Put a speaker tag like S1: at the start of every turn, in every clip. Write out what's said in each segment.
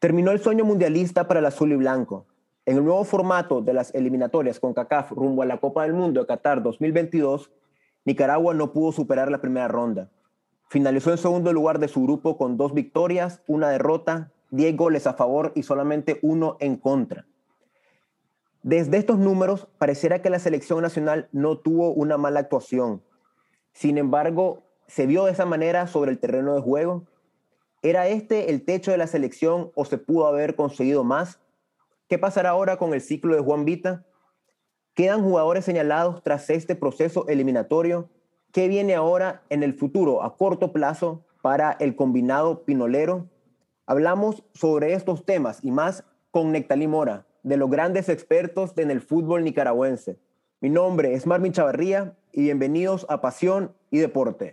S1: Terminó el sueño mundialista para el azul y blanco. En el nuevo formato de las eliminatorias con CACAF rumbo a la Copa del Mundo de Qatar 2022, Nicaragua no pudo superar la primera ronda. Finalizó en segundo lugar de su grupo con dos victorias, una derrota, 10 goles a favor y solamente uno en contra. Desde estos números, pareciera que la selección nacional no tuvo una mala actuación. Sin embargo, se vio de esa manera sobre el terreno de juego ¿Era este el techo de la selección o se pudo haber conseguido más? ¿Qué pasará ahora con el ciclo de Juan Vita? ¿Quedan jugadores señalados tras este proceso eliminatorio? ¿Qué viene ahora en el futuro a corto plazo para el combinado pinolero? Hablamos sobre estos temas y más con Nectalí Mora, de los grandes expertos en el fútbol nicaragüense. Mi nombre es Marvin Chavarría y bienvenidos a Pasión y Deporte.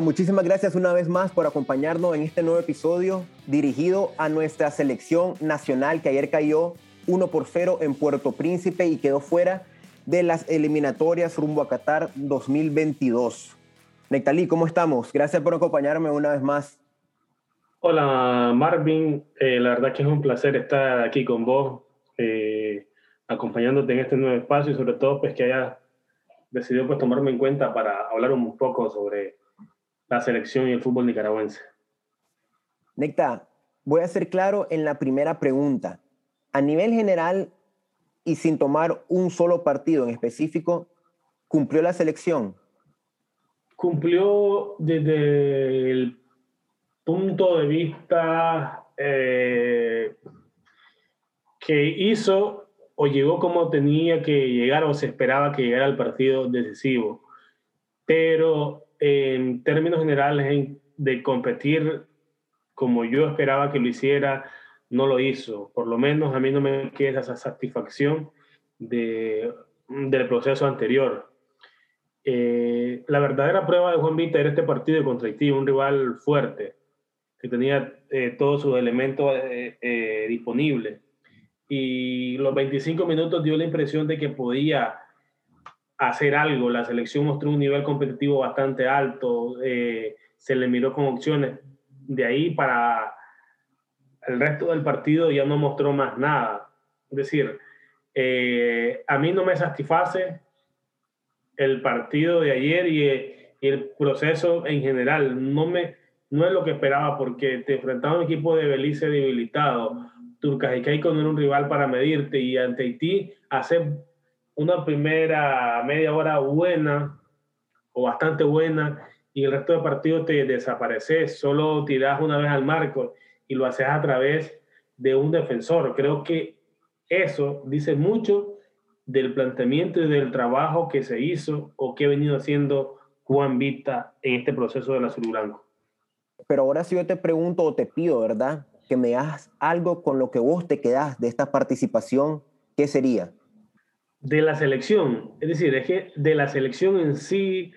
S1: Muchísimas gracias una vez más por acompañarnos en este nuevo episodio dirigido a nuestra selección nacional que ayer cayó 1 por 0 en Puerto Príncipe y quedó fuera de las eliminatorias rumbo a Qatar 2022. Nectalí, ¿cómo estamos? Gracias por acompañarme una vez más.
S2: Hola Marvin, eh, la verdad que es un placer estar aquí con vos, eh, acompañándote en este nuevo espacio y sobre todo pues que haya decidió pues tomarme en cuenta para hablar un poco sobre la selección y el fútbol nicaragüense.
S1: Necta, voy a ser claro en la primera pregunta. A nivel general y sin tomar un solo partido en específico, ¿cumplió la selección?
S2: Cumplió desde el punto de vista eh, que hizo o llegó como tenía que llegar o se esperaba que llegara al partido decisivo. Pero en términos generales de competir como yo esperaba que lo hiciera, no lo hizo. Por lo menos a mí no me queda esa satisfacción de, del proceso anterior. Eh, la verdadera prueba de Juan Vita era este partido contra Haití, un rival fuerte, que tenía eh, todos sus elementos eh, disponibles y los 25 minutos dio la impresión de que podía hacer algo. La selección mostró un nivel competitivo bastante alto, eh, se le miró con opciones. De ahí para el resto del partido ya no mostró más nada. Es decir, eh, a mí no me satisface el partido de ayer y, el proceso en general. No, me, no es lo que esperaba porque te enfrentaba a un equipo de Belice debilitado Turcas no era un rival para medirte y ante Haití hacer una primera media hora buena o bastante buena y el resto del partido te desapareces, solo tiras una vez al marco y lo haces a través de un defensor. Creo que eso dice mucho del planteamiento y del trabajo que se hizo o que ha venido haciendo Juan Vita en este proceso del azul blanco.
S1: Pero ahora si yo te pregunto o te pido, ¿verdad? que me hagas algo con lo que vos te quedás de esta participación, ¿qué sería?
S2: De la selección, es decir, es que de la selección en sí,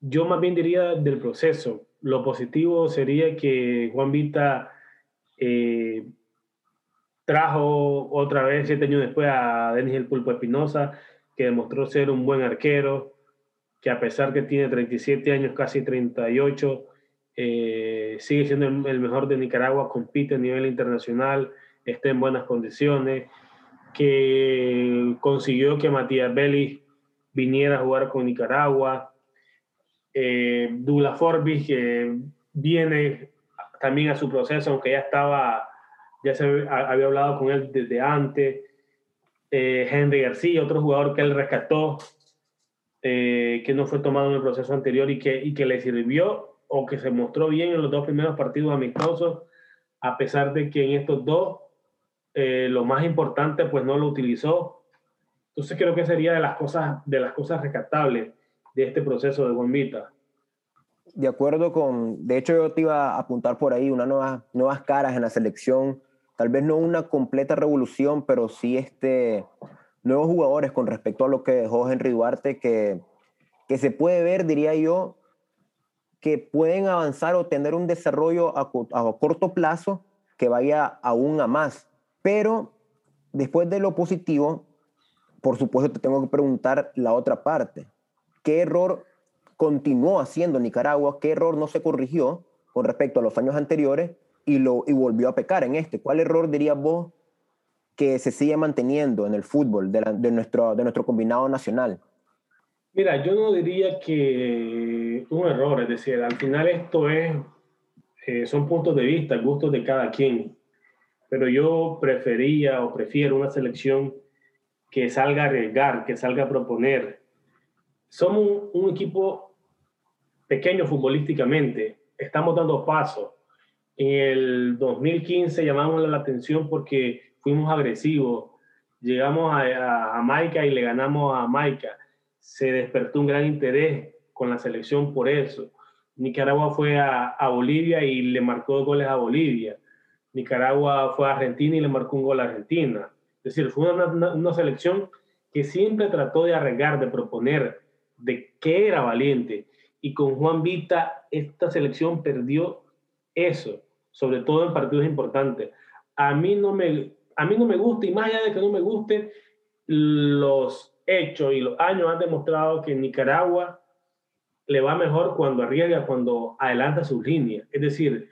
S2: yo más bien diría del proceso. Lo positivo sería que Juan Vita eh, trajo otra vez, siete años después, a Denis el Pulpo Espinosa, que demostró ser un buen arquero, que a pesar que tiene 37 años, casi 38, eh, sigue siendo el, mejor de Nicaragua, compite a nivel internacional, está en buenas condiciones, que consiguió que Matías Vélez viniera a jugar con Nicaragua, eh, Dula Forbis, que viene también a su proceso, aunque ya estaba, ya se había hablado con él desde antes, eh, Henry García, otro jugador que él rescató, eh, que no fue tomado en el proceso anterior y que, y que le sirvió o que se mostró bien en los dos primeros partidos amistosos, a pesar de que en estos dos eh, lo más importante pues no lo utilizó. Entonces creo que sería de las cosas, de las cosas rescatables de este proceso de Bombita.
S1: De acuerdo con, de hecho yo te iba a apuntar por ahí unas nuevas, nuevas caras en la selección, tal vez no una completa revolución, pero sí este, nuevos jugadores con respecto a lo que dejó Henry Duarte, que, que se puede ver, diría yo, que pueden avanzar o tener un desarrollo a, a corto plazo que vaya aún a más. Pero después de lo positivo, por supuesto te tengo que preguntar la otra parte. ¿Qué error continuó haciendo Nicaragua? ¿Qué error no se corrigió con respecto a los años anteriores y, lo, y volvió a pecar en este? ¿Cuál error dirías vos que se sigue manteniendo en el fútbol de, nuestro, de nuestro combinado nacional?
S2: Mira, yo no diría que un error, es decir, al final esto es, eh, son puntos de vista, gustos de cada quien, pero yo prefería o prefiero una selección que salga a arriesgar, que salga a proponer. Somos un, equipo pequeño futbolísticamente, estamos dando pasos. En el 2015 llamamos la atención porque fuimos agresivos, llegamos a, Jamaica y le ganamos a Jamaica. Se despertó un gran interés con la selección por eso. Nicaragua fue a, a Bolivia y le marcó goles a Bolivia. Nicaragua fue a Argentina y le marcó un gol a Argentina. Es decir, fue una, selección que siempre trató de arreglar, de proponer, de que era valiente. Y con Juan Vita, esta selección perdió eso, sobre todo en partidos importantes. A mí no me, a mí no me gusta, y más allá de que no me guste, los hechos y los años han demostrado que Nicaragua le va mejor cuando arriesga, cuando adelanta sus líneas. Es decir,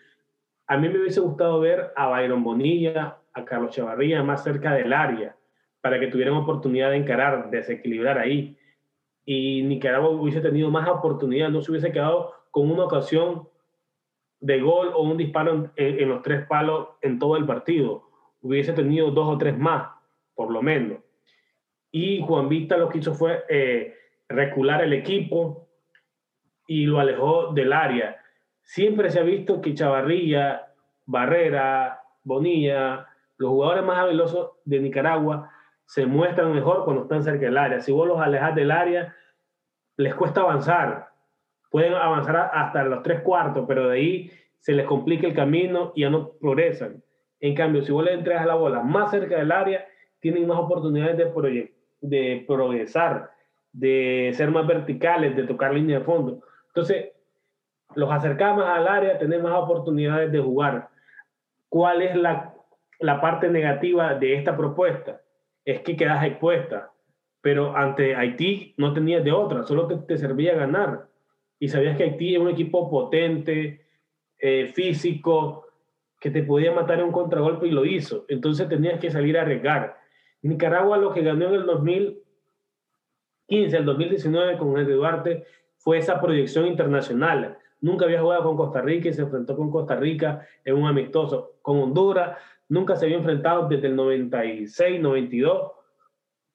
S2: a mí me hubiese gustado ver a Byron Bonilla, a Carlos Chavarría más cerca del área para que tuvieran oportunidad de encarar, desequilibrar ahí. Y Nicaragua hubiese tenido más oportunidad, no se hubiese quedado con una ocasión de gol o un disparo en, los tres palos en todo el partido. Hubiese tenido dos o tres más, por lo menos. Y Juan Vista lo que hizo fue eh, recular el equipo y lo alejó del área. Siempre se ha visto que Chavarría, Barrera, Bonilla, los jugadores más habilidosos de Nicaragua se muestran mejor cuando están cerca del área. Si vos los alejas del área, les cuesta avanzar. Pueden avanzar hasta los tres cuartos, pero de ahí se les complica el camino y ya no progresan. En cambio, si vos le entregas la bola más cerca del área, tienen más oportunidades de, de progresar, de ser más verticales, de tocar línea de fondo. Entonces, los acercamos al área, tenemos más oportunidades de jugar. ¿Cuál es la la parte negativa de esta propuesta es que quedas expuesta, pero ante Haití no tenías de otra, solo te, te servía ganar. Y sabías que Haití es un equipo potente, eh, físico, que te podía matar en un contragolpe y lo hizo. Entonces tenías que salir a arriesgar. Nicaragua lo que ganó en el 2015, el 2019 con Henry Duarte fue esa proyección internacional. Nunca había jugado con Costa Rica y se enfrentó con Costa Rica en un amistoso. Con Honduras nunca se había enfrentado desde el 96, 92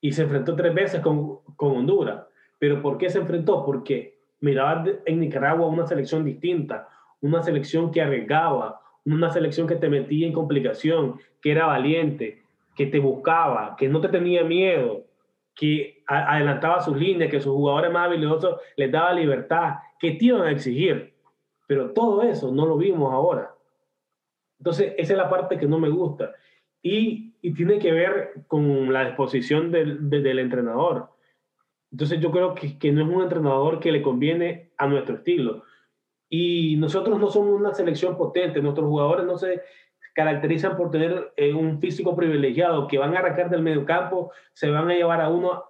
S2: y se enfrentó tres veces con, con Honduras. ¿Pero por qué se enfrentó? Porque miraba en Nicaragua una selección distinta, una selección que arriesgaba, una selección que te metía en complicación, que era valiente, que te buscaba, que no te tenía miedo, que adelantaba sus líneas, que sus jugadores más habilidosos les daba libertad, que te iban a exigir. Pero todo eso no lo vimos ahora. Entonces, esa es la parte que no me gusta. Y, tiene que ver con la disposición del, del entrenador. Entonces, yo creo que, que, no es un entrenador que le conviene a nuestro estilo. Y nosotros no somos una selección potente, nuestros jugadores no se caracterizan por tener eh, un físico privilegiado, que van a arrancar del medio campo, se van a llevar a uno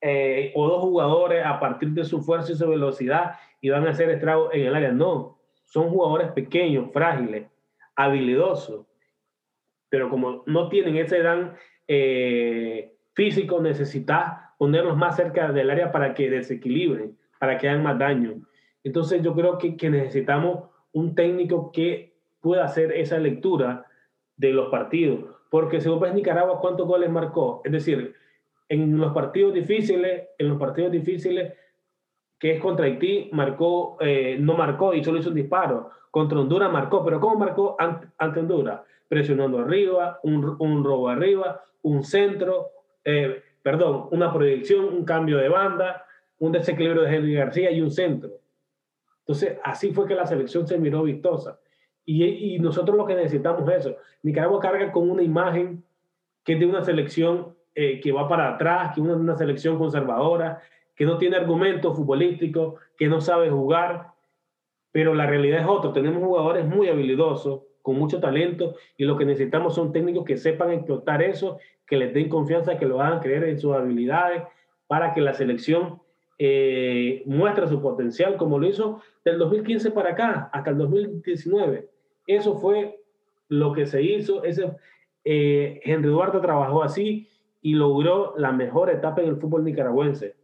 S2: eh, o dos jugadores a partir de su fuerza y su velocidad y van a hacer estragos en el área. No, son jugadores pequeños, frágiles, habilidoso, pero como no tienen ese dan eh, físico, necesitas ponerlos más cerca del área para que desequilibren, para que hagan más daño. Entonces yo creo que, que necesitamos un técnico que pueda hacer esa lectura de los partidos, porque si vos ves Nicaragua, ¿cuántos goles marcó? Es decir, en los partidos difíciles, en los partidos difíciles, que es contra Haití, marcó, eh, no marcó y solo hizo un disparo. Contra Honduras marcó, pero ¿cómo marcó ante, Honduras? Presionando arriba, un, un robo arriba, un centro, eh, perdón, una proyección, un cambio de banda, un desequilibrio de Henry García y un centro. Entonces, así fue que la selección se miró vistosa. Y, y nosotros lo que necesitamos es eso. Nicaragua carga con una imagen que es de una selección eh, que va para atrás, que es una selección conservadora, que no tiene argumentos futbolísticos, que no sabe jugar. pero la realidad es otra. Tenemos jugadores muy habilidosos, con mucho talento, y lo que necesitamos son técnicos que sepan explotar eso, que les den confianza, que lo hagan creer en sus habilidades, para que la selección eh, muestre su potencial, como lo hizo del 2015 para acá, hasta el 2019. Eso fue lo que se hizo. Ese, eh, Henry Duarte trabajó así y logró la mejor etapa en el fútbol nicaragüense.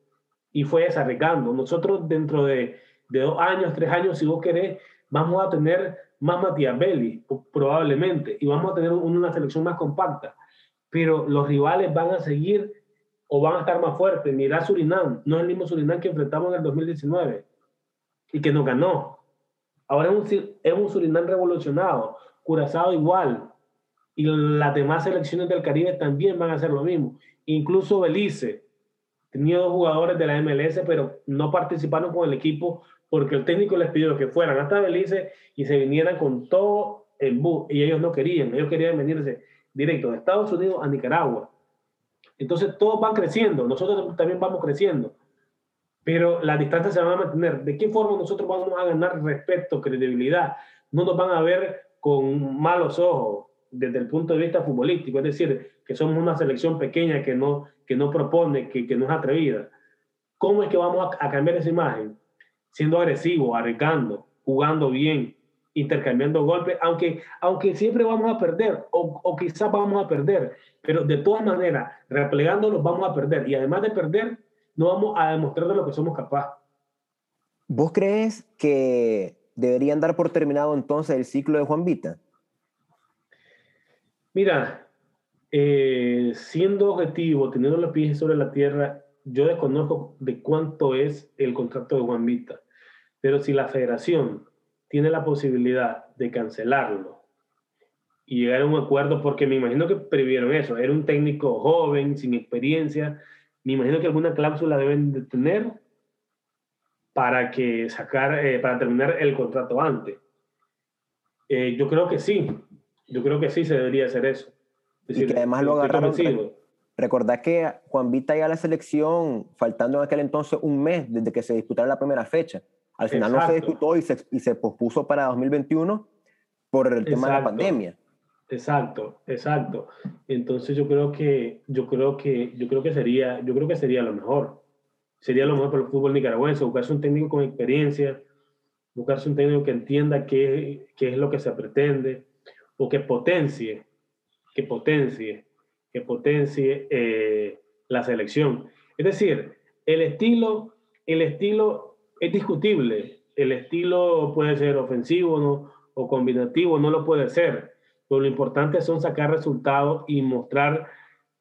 S2: Y fue desarregando. Nosotros dentro de, de, dos años, tres años, si vos querés, vamos a tener más Matías Belli, probablemente, y vamos a tener una selección más compacta. Pero los rivales van a seguir o van a estar más fuertes. Mira Surinam, no es el mismo Surinam que enfrentamos en el 2019 y que nos ganó. Ahora es un, es un Surinam revolucionado, Curazao igual, y las demás selecciones del Caribe también van a hacer lo mismo. Incluso Belice tenía dos jugadores de la MLS, pero no participaron con el equipo porque el técnico les pidió que fueran hasta Belice y se vinieran con todo el bus. Y ellos no querían, ellos querían venirse directo de Estados Unidos a Nicaragua. Entonces todos van creciendo, nosotros también vamos creciendo, pero la distancia se va a mantener. ¿De qué forma nosotros vamos a ganar respeto, credibilidad? No nos van a ver con malos ojos desde el punto de vista futbolístico, es decir, que somos una selección pequeña que no, que no propone, que, que no es atrevida. ¿Cómo es que vamos a, cambiar esa imagen? Siendo agresivo, arriesgando, jugando bien, intercambiando golpes, aunque, aunque siempre vamos a perder o, o quizás vamos a perder, pero de todas maneras, replegándolos vamos a perder y además de perder, no vamos a demostrar de lo que somos capaces.
S1: ¿Vos crees que deberían dar por terminado entonces el ciclo de Juan Vita?
S2: Mira, eh, siendo objetivo, teniendo los pies sobre la tierra, yo desconozco de cuánto es el contrato de Juan Vita, pero si la federación tiene la posibilidad de cancelarlo y llegar a un acuerdo, porque me imagino que previeron eso, era un técnico joven, sin experiencia, me imagino que alguna cláusula deben de tener para que sacar, eh, para terminar el contrato antes. Eh, yo creo que sí, yo creo que sí se debería hacer eso.
S1: y que además lo agarraron. Recordad que Juan Vita ya a la selección, faltando en aquel entonces un mes desde que se disputara la primera fecha. Al final no se disputó y se, y se pospuso para 2021 por el tema de la pandemia.
S2: Exacto, exacto. Entonces yo creo que yo creo que yo creo que sería yo creo que sería lo mejor. Sería lo mejor para el fútbol nicaragüense, buscarse un técnico con experiencia, buscarse un técnico que entienda qué, qué es lo que se pretende o que potencie, que potencie, que potencie eh, la selección. Es decir, el estilo, el estilo es discutible. El estilo puede ser ofensivo ¿no? o combinativo, no lo puede ser. Pero lo importante son sacar resultados y mostrar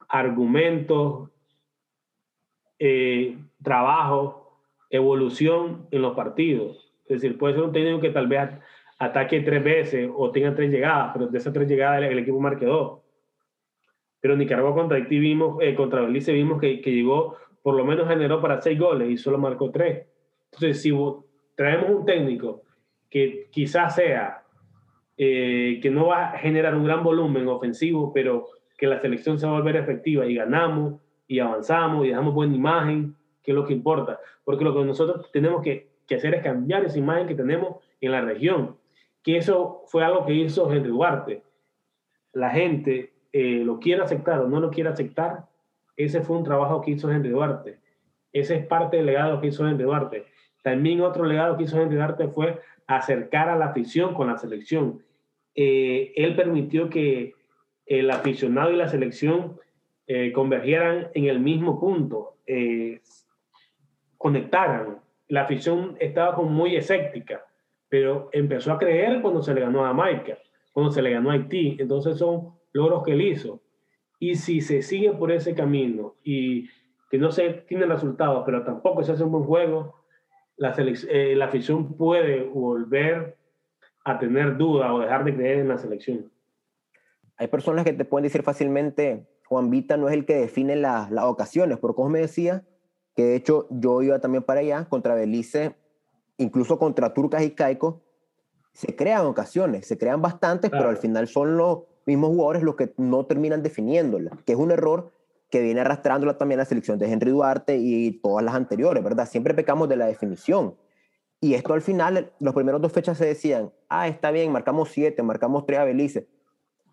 S2: argumentos, eh, trabajo, evolución en los partidos. Es decir, puede ser un técnico que tal vez ataque tres veces o tenga tres llegadas, pero de esas tres llegadas el, equipo marque dos. Pero Nicaragua contra Haití vimos, eh, contra Belice vimos que, que, llegó, por lo menos generó para seis goles y solo marcó tres. Entonces, si traemos un técnico que quizás sea, eh, que no va a generar un gran volumen ofensivo, pero que la selección se va a volver efectiva y ganamos y avanzamos y dejamos buena imagen, que es lo que importa. Porque lo que nosotros tenemos que, que hacer es cambiar esa imagen que tenemos en la región que eso fue algo que hizo Henry Duarte. La gente eh, lo quiere aceptar o no lo quiere aceptar, ese fue un trabajo que hizo Henry Duarte. Ese es parte del legado que hizo Henry Duarte. También otro legado que hizo Henry Duarte fue acercar a la afición con la selección. Eh, él permitió que el aficionado y la selección eh, convergieran en el mismo punto, conectaran. La afición estaba como muy escéptica pero empezó a creer cuando se le ganó a Jamaica, cuando se le ganó a Haití. Entonces son logros que él hizo. Y si se sigue por ese camino y que no se tiene resultados, pero tampoco se hace un buen juego, la, eh, la afición puede volver a tener duda o dejar de creer en la selección.
S1: Hay personas que te pueden decir fácilmente, Juan Vita no es el que define las ocasiones, porque como me decía, que de hecho yo iba también para allá, contra Belice, incluso contra Turcas y Caicos, se crean ocasiones, se crean bastantes, pero al final son los mismos jugadores los que no terminan definiéndola, que es un error que viene arrastrándola también la selección de Henry Duarte y todas las anteriores, ¿verdad? Siempre pecamos de la definición. Y esto al final, los primeros dos fechas se decían, ah, está bien, marcamos siete, marcamos tres a Belice.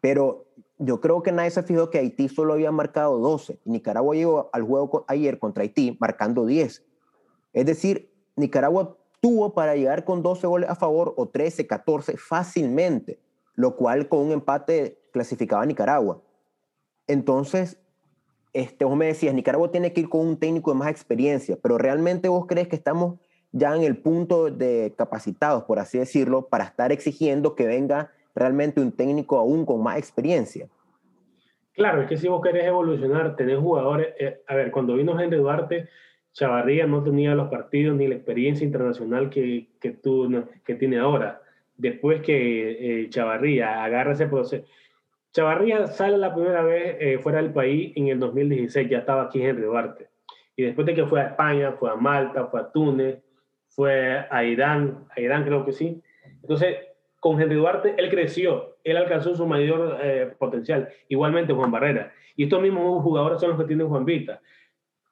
S1: Pero yo creo que nadie se fijó que Haití solo había marcado 12. Y Nicaragua llegó al juego ayer contra Haití marcando 10. Es decir, Nicaragua tuvo para llegar con 12 goles a favor o 13, 14 fácilmente, lo cual con un empate clasificaba a Nicaragua. Entonces, este, vos me decías, Nicaragua tiene que ir con un técnico de más experiencia, pero realmente vos crees que estamos ya en el punto de capacitados, por así decirlo, para estar exigiendo que venga realmente un técnico aún con más experiencia.
S2: Claro, es que si vos querés evolucionar, tenés jugadores. Eh, a ver, cuando vino Henry Duarte, Chavarría no tenía los partidos ni la experiencia internacional que, que, tú, que tiene ahora. Después que eh, Chavarría agarra ese proceso. Chavarría sale la primera vez eh, fuera del país en el 2016, ya estaba aquí Henry Duarte. Y después de que fue a España, fue a Malta, fue a Túnez, fue a Irán, Irán creo que sí. Entonces, con Henry Duarte, él creció, él alcanzó su mayor eh, potencial. Igualmente Juan Barrera. Y estos mismos jugadores son los que tienen Juan Vita.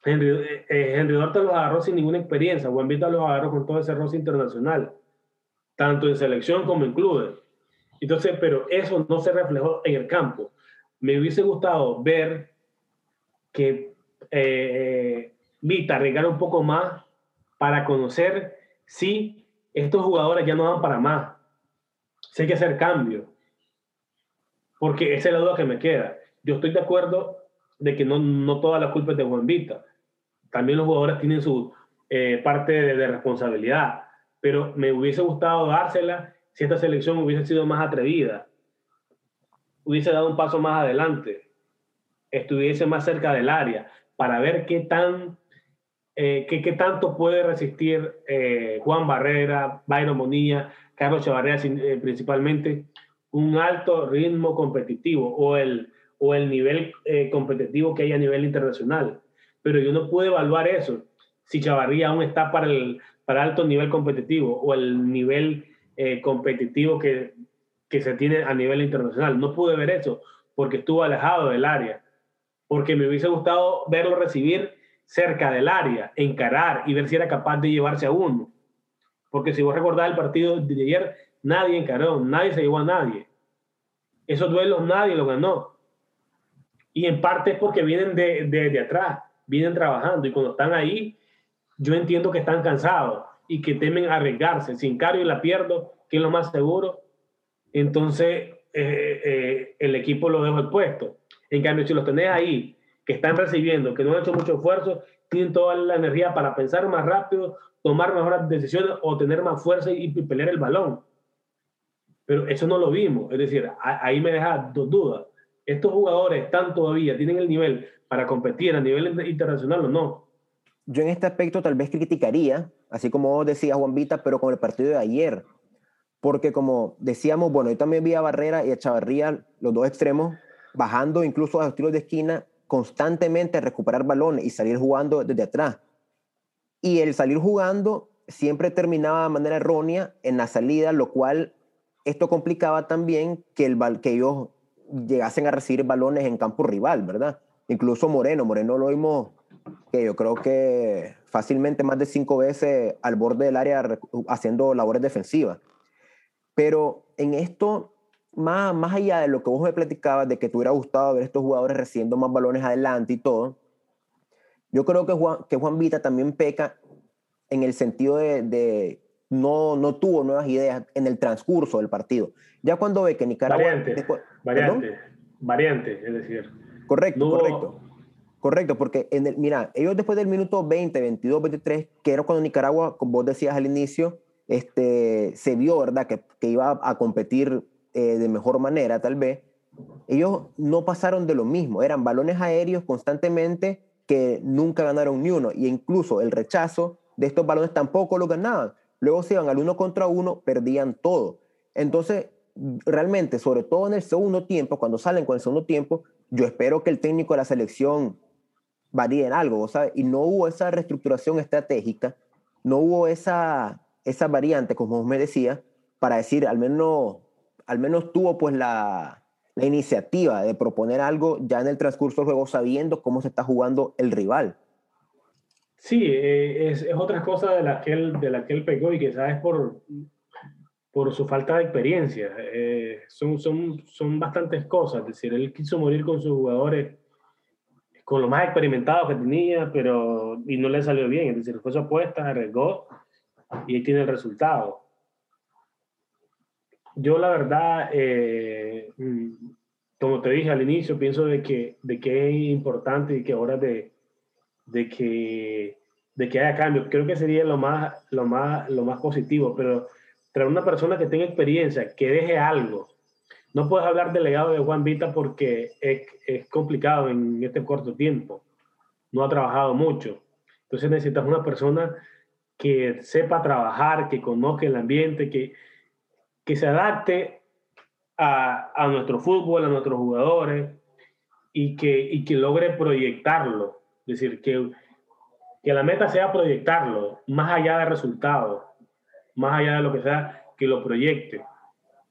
S2: Henry, eh, Henry Duarte los agarró sin ninguna experiencia. Juan Vita los agarró con todo ese roce internacional, tanto en selección como en clubes. Entonces, pero eso no se reflejó en el campo. Me hubiese gustado ver que eh, Vita arriesgara un poco más para conocer si estos jugadores ya no van para más. Si hay que hacer cambio. Porque esa es la duda que me queda. Yo estoy de acuerdo de que no, no toda la culpa es de Juan Vita. También los jugadores tienen su eh, parte de, responsabilidad. Pero me hubiese gustado dársela si esta selección hubiese sido más atrevida. Hubiese dado un paso más adelante. Estuviese más cerca del área para ver qué tan eh, ¿qué, tanto puede resistir eh, Juan Barrera, Byron Monilla, Carlos Chavarría principalmente, un alto ritmo competitivo o el, o el nivel competitivo que hay a nivel internacional? Pero yo no puedo evaluar eso si Chavarría aún está para el para alto nivel competitivo o el nivel competitivo que, que se tiene a nivel internacional. No pude ver eso porque estuvo alejado del área, porque me hubiese gustado verlo recibir cerca del área, encarar y ver si era capaz de llevarse a uno. Porque si vos recordás el partido de ayer, nadie encaró, nadie se llevó a nadie. Esos duelos nadie lo ganó. Y en parte es porque vienen de, de, atrás, vienen trabajando y cuando están ahí, yo entiendo que están cansados y que temen arriesgarse. Si encaro y la pierdo, que es lo más seguro, entonces eh, eh, el equipo lo dejo puesto. En cambio, si los tenés ahí que están recibiendo, que no han hecho mucho esfuerzo, tienen toda la energía para pensar más rápido, tomar mejores decisiones o tener más fuerza y, pelear el balón. Pero eso no lo vimos. Es decir, ahí me deja dos dudas. ¿Estos jugadores están todavía, tienen el nivel para competir a nivel internacional o no?
S1: Yo en este aspecto tal vez criticaría, así como decía Juan Vita, pero con el partido de ayer. Porque como decíamos, bueno, yo también vi a Barrera y a Chavarría, los dos extremos, bajando incluso a los tiros de esquina constantemente recuperar balones y salir jugando desde atrás. Y el salir jugando siempre terminaba de manera errónea en la salida, lo cual esto complicaba también que, el, que ellos llegasen a recibir balones en campo rival, ¿verdad? Incluso Moreno, Moreno lo vimos que yo creo que fácilmente más de cinco veces al borde del área haciendo labores defensivas. Pero en esto más, más allá de lo que vos me platicabas, de que te hubiera gustado ver estos jugadores recibiendo más balones adelante y todo, yo creo que Juan, que Juan Vita también peca en el sentido de, de no, no tuvo nuevas ideas en el transcurso del partido. Ya cuando ve que Nicaragua...
S2: Variante, variante, variante, es decir.
S1: Correcto, correcto. Correcto, porque en el, mira, ellos después del minuto 20, 22, 23, que era cuando Nicaragua, como vos decías al inicio, este, se vio, ¿verdad?, que, que iba a competir eh, de mejor manera, tal vez, ellos no pasaron de lo mismo, eran balones aéreos constantemente que nunca ganaron ni uno, y incluso el rechazo de estos balones tampoco lo ganaban. Luego se iban al uno contra uno, perdían todo. Entonces, realmente, sobre todo en el segundo tiempo, cuando salen con el segundo tiempo, yo espero que el técnico de la selección varíe en algo, ¿sabes? Y no hubo esa reestructuración estratégica, no hubo esa, esa variante, como me decías, para decir, al menos al menos tuvo pues la, iniciativa de proponer algo ya en el transcurso del juego sabiendo cómo se está jugando el rival.
S2: Sí, eh, es, es, otra cosa de la que él, de la que él pegó y quizás es por, por su falta de experiencia. Eh, son, son, son bastantes cosas. Es decir, él quiso morir con sus jugadores, con los más experimentados que tenía, pero y no le salió bien. Es decir, fue su apuesta, arriesgó y ahí tiene el resultado. Yo la verdad, eh, como te dije al inicio, pienso de que, de que es importante y que ahora de de que, de que haya cambios. Creo que sería lo más, lo, más, lo más positivo, pero traer una persona que tenga experiencia, que deje algo. No puedes hablar del legado de Juan Vita porque es, es complicado en este corto tiempo. No ha trabajado mucho. Entonces necesitas una persona que sepa trabajar, que conozca el ambiente, que, que se adapte a, a, nuestro fútbol, a nuestros jugadores y que, y que logre proyectarlo. Es decir, que, que la meta sea proyectarlo, más allá del resultado, más allá de lo que sea, que lo proyecte,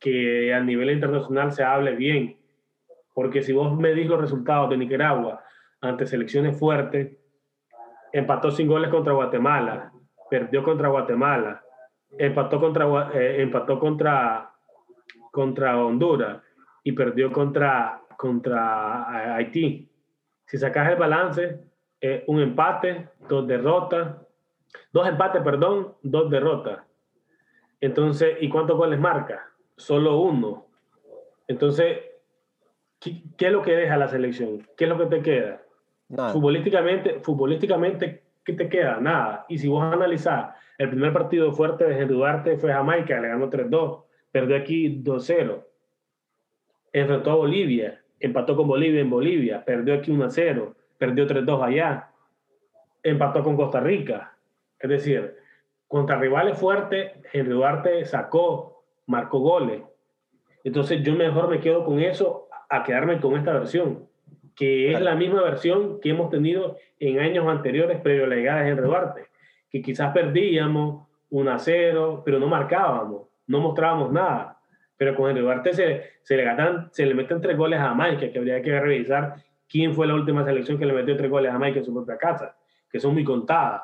S2: que a nivel internacional se hable bien. Porque si vos me los resultados de Nicaragua ante selecciones fuertes, empató sin goles contra Guatemala, perdió contra Guatemala, empató contra, eh, empató contra, contra Honduras y perdió contra, contra Haití. Si sacas el balance, eh, un empate, dos derrotas, dos empates, perdón, dos derrotas. Entonces, ¿y cuántos goles marca? Solo uno. Entonces, ¿qué, es lo que deja la selección? ¿Qué es lo que te queda? Futbolísticamente, futbolísticamente, ¿qué te queda? Nada. Y si vos analizás, el primer partido fuerte de Duarte fue Jamaica, le ganó 3-2, perdió aquí 2-0. Enfrentó a Bolivia, empató con Bolivia en Bolivia, perdió aquí 1-0 perdió 3-2 allá, empató con Costa Rica. Es decir, contra rivales fuertes, Henry Duarte sacó, marcó goles. Entonces yo mejor me quedo con eso a quedarme con esta versión, que es la misma versión que hemos tenido en años anteriores previo a la llegada de Henry Duarte, que quizás perdíamos 1 a 0, pero no marcábamos, no mostrábamos nada. Pero con Henry Duarte se, se, le, ganan, se le meten tres goles a Mike, que habría que revisar quién fue la última selección que le metió tres goles a Mike en su propia casa, que son muy contadas.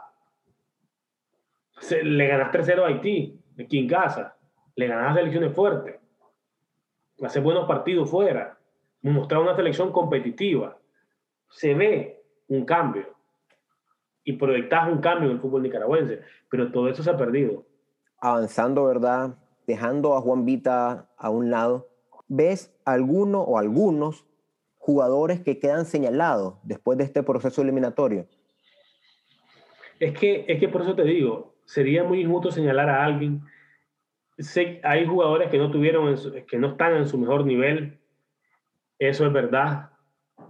S2: Le ganas 3-0 a Haití, aquí en casa. Le ganas a selecciones fuertes. Hace buenos partidos fuera. Mostrar una selección competitiva. Se ve un cambio. Y proyectas un cambio en el fútbol nicaragüense. Pero todo eso se ha perdido.
S1: Avanzando, ¿verdad? Dejando a Juan Vita a un lado. ¿Ves alguno o algunos jugadores que quedan señalados después de este proceso eliminatorio?
S2: Es que, es que por eso te digo, sería muy injusto señalar a alguien. Hay jugadores que no tuvieron, que no están en su mejor nivel, eso es verdad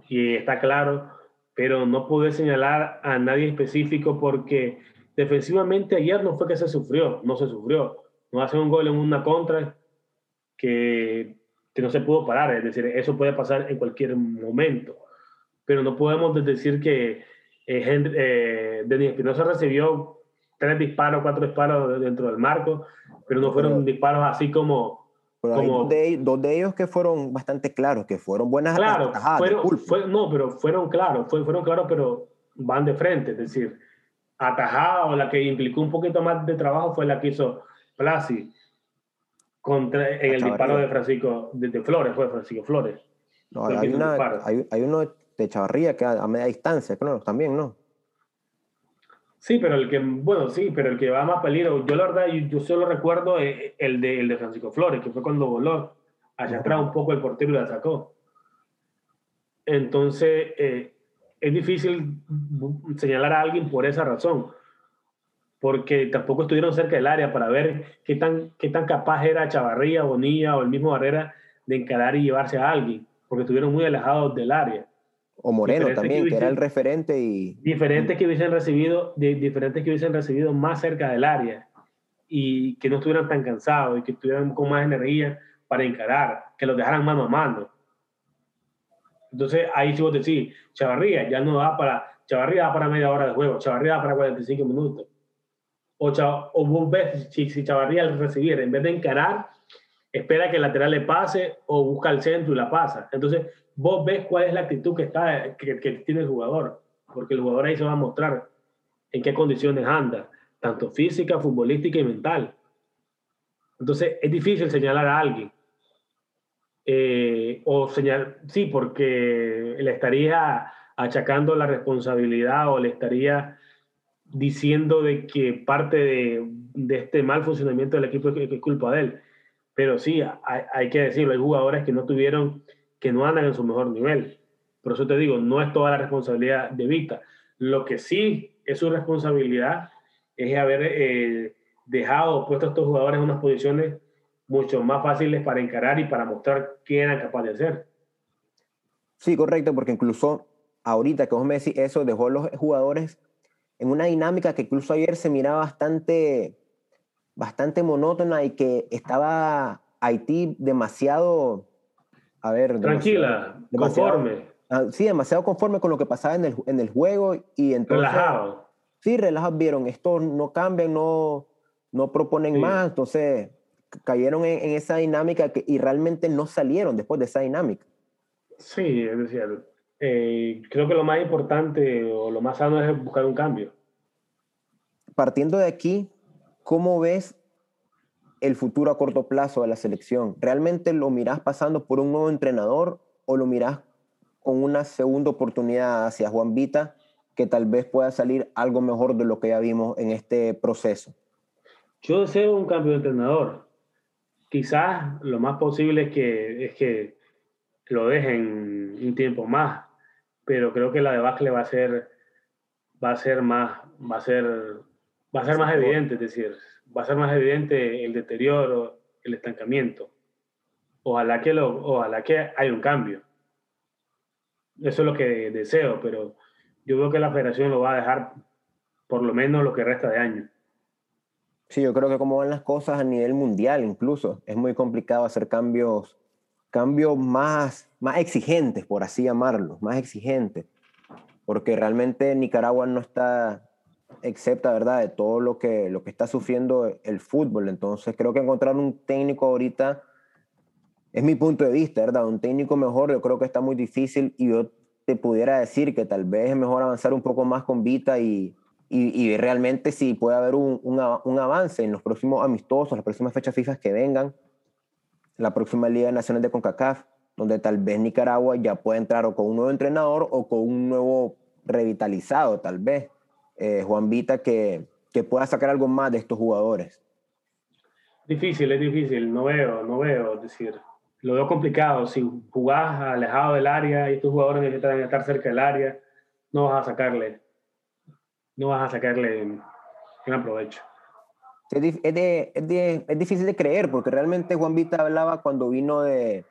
S2: y está claro, pero no pude señalar a nadie específico porque defensivamente ayer no fue que se sufrió, no se sufrió. No hace un gol en una contra que que no se pudo parar. Es decir, eso puede pasar en cualquier momento. Pero no podemos decir que eh, eh, Denis Espinosa recibió tres disparos, cuatro disparos dentro del marco, pero no fueron disparos así como...
S1: como dos, de, ellos que fueron bastante claros, que fueron buenas
S2: claro, fueron, no, pero fueron claros, fueron claros, pero van de frente. Es decir, atajada o la que implicó un poquito más de trabajo fue la que hizo Plasi contra, en el disparo de Francisco, de, Flores, fue Francisco Flores.
S1: No, hay, hay, uno de Chavarría que a, media distancia, claro, también, ¿no?
S2: Sí, pero el que, bueno, sí, pero el que va más peligro, yo la verdad, yo, solo recuerdo eh, el de, el de Francisco Flores, que fue cuando voló allá atrás un poco el portero y la sacó. Entonces, eh, es difícil señalar a alguien por esa razón porque tampoco estuvieron cerca del área para ver qué tan, qué tan capaz era Chavarría, Bonilla o el mismo Barrera de encarar y llevarse a alguien, porque estuvieron muy alejados del área.
S1: O Moreno también, que, era el referente y...
S2: Diferentes que hubiesen recibido, diferentes que hubiesen recibido más cerca del área y que no estuvieran tan cansados y que estuvieran con más energía para encarar, que los dejaran mano a mano. Entonces ahí sí vos decís, Chavarría ya no da para, Chavarría da para media hora de juego, Chavarría da para 45 minutos o, o vos ves si, si Chavarría al recibir, en vez de encarar, espera que el lateral le pase o busca el centro y la pasa. Entonces, vos ves cuál es la actitud que, está, que, tiene el jugador, porque el jugador ahí se va a mostrar en qué condiciones anda, tanto física, futbolística y mental. Entonces es difícil señalar a alguien. Eh, o señalar, sí, porque le estaría achacando la responsabilidad o le estaría diciendo de que parte de, de este mal funcionamiento del equipo es, culpa de él. Pero sí, hay, hay, que decirlo, hay jugadores que no tuvieron, que no andan en su mejor nivel. Por eso te digo, no es toda la responsabilidad de Vita. Lo que sí es su responsabilidad es haber eh, dejado puestos a estos jugadores en unas posiciones mucho más fáciles para encarar y para mostrar qué eran capaces de hacer.
S1: Sí, correcto, porque incluso ahorita que vos me decís eso, dejó a los jugadores en una dinámica que incluso ayer se miraba bastante, bastante monótona y que estaba Haití demasiado, a ver...
S2: Tranquila, conforme.
S1: Ah, sí, demasiado conforme con lo que pasaba en el, en el juego y entonces...
S2: Relajado.
S1: Sí, relajados, vieron, esto no cambian, no, no proponen más, entonces cayeron en, esa dinámica que, y realmente no salieron después de esa dinámica.
S2: Sí, es decir, eh, creo que lo más importante o lo más sano es buscar un cambio.
S1: Partiendo de aquí, ¿cómo ves el futuro a corto plazo de la selección? ¿Realmente lo mirás pasando por un nuevo entrenador o lo mirás con una segunda oportunidad hacia Juan Vita que tal vez pueda salir algo mejor de lo que ya vimos en este proceso?
S2: Yo deseo un cambio de entrenador. Quizás lo más posible es que, es que lo dejen un tiempo más, pero creo que la debacle va a ser, va a ser más, va a ser, va a ser más evidente, es decir, va a ser más evidente el deterioro, el estancamiento. Ojalá que, lo, ojalá que haya un cambio. Eso es lo que deseo, pero yo veo que la federación lo va a dejar por lo menos lo que resta de año.
S1: Sí, yo creo que como van las cosas a nivel mundial incluso, es muy complicado hacer cambios, cambios más, más exigentes, por así llamarlo, más exigentes, porque realmente Nicaragua no está excepta, ¿verdad?, de todo lo que, lo que está sufriendo el fútbol. Entonces creo que encontrar un técnico ahorita es mi punto de vista, ¿verdad? Un técnico mejor yo creo que está muy difícil y yo te pudiera decir que tal vez es mejor avanzar un poco más con Vita y, y, realmente si puede haber un, un, avance en los próximos amistosos, las próximas fechas fijas que vengan, la próxima Liga Nacional de CONCACAF, donde tal vez Nicaragua ya pueda entrar o con un nuevo entrenador o con un nuevo revitalizado, tal vez, eh, Juan Vita, que, que pueda sacar algo más de estos jugadores.
S2: Difícil, es difícil, no veo, no veo, es decir, lo veo complicado. Si jugás alejado del área y estos jugadores necesitan estar cerca del área, no vas a sacarle no vas a sacarle gran provecho.
S1: Es, es, difícil de creer porque realmente Juan Vita hablaba cuando vino de,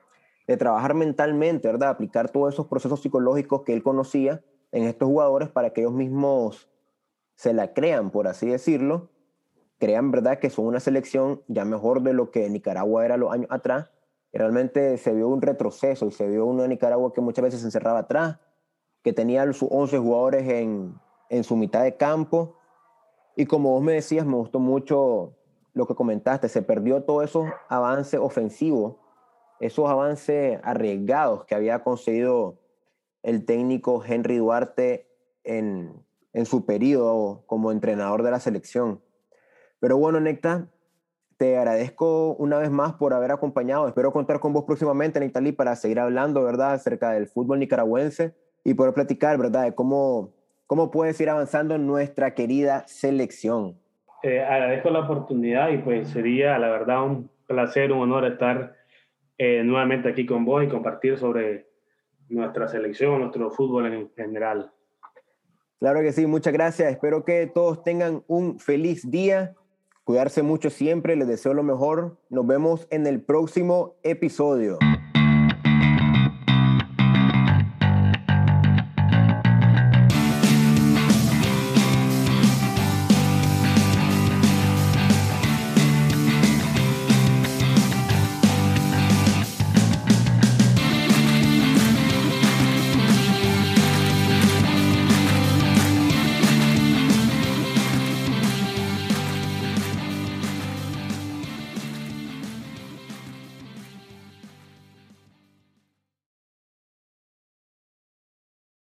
S1: de, trabajar mentalmente, ¿verdad? Aplicar todos esos procesos psicológicos que él conocía en estos jugadores para que ellos mismos se la crean, por así decirlo. Crean, ¿verdad? Que son una selección ya mejor de lo que Nicaragua era los años atrás. Y realmente se vio un retroceso y se vio una Nicaragua que muchas veces se encerraba atrás, que tenía sus 11 jugadores en, en su mitad de campo. Y como vos me decías, me gustó mucho lo que comentaste, se perdió todos esos avances ofensivos, esos avances arriesgados que había conseguido el técnico Henry Duarte en, en su periodo como entrenador de la selección. Pero bueno, Necta, te agradezco una vez más por haber acompañado. Espero contar con vos próximamente, Nectalí, para seguir hablando, ¿verdad?, acerca del fútbol nicaragüense y poder platicar, ¿verdad?, de cómo ¿Cómo puedes ir avanzando nuestra querida selección?
S2: Eh, agradezco la oportunidad y pues sería la verdad un placer, un honor estar eh, nuevamente aquí con vos y compartir sobre nuestra selección, nuestro fútbol en general.
S1: Claro que sí, muchas gracias. Espero que todos tengan un feliz día. Cuidarse mucho siempre, les deseo lo mejor. Nos vemos en el próximo episodio.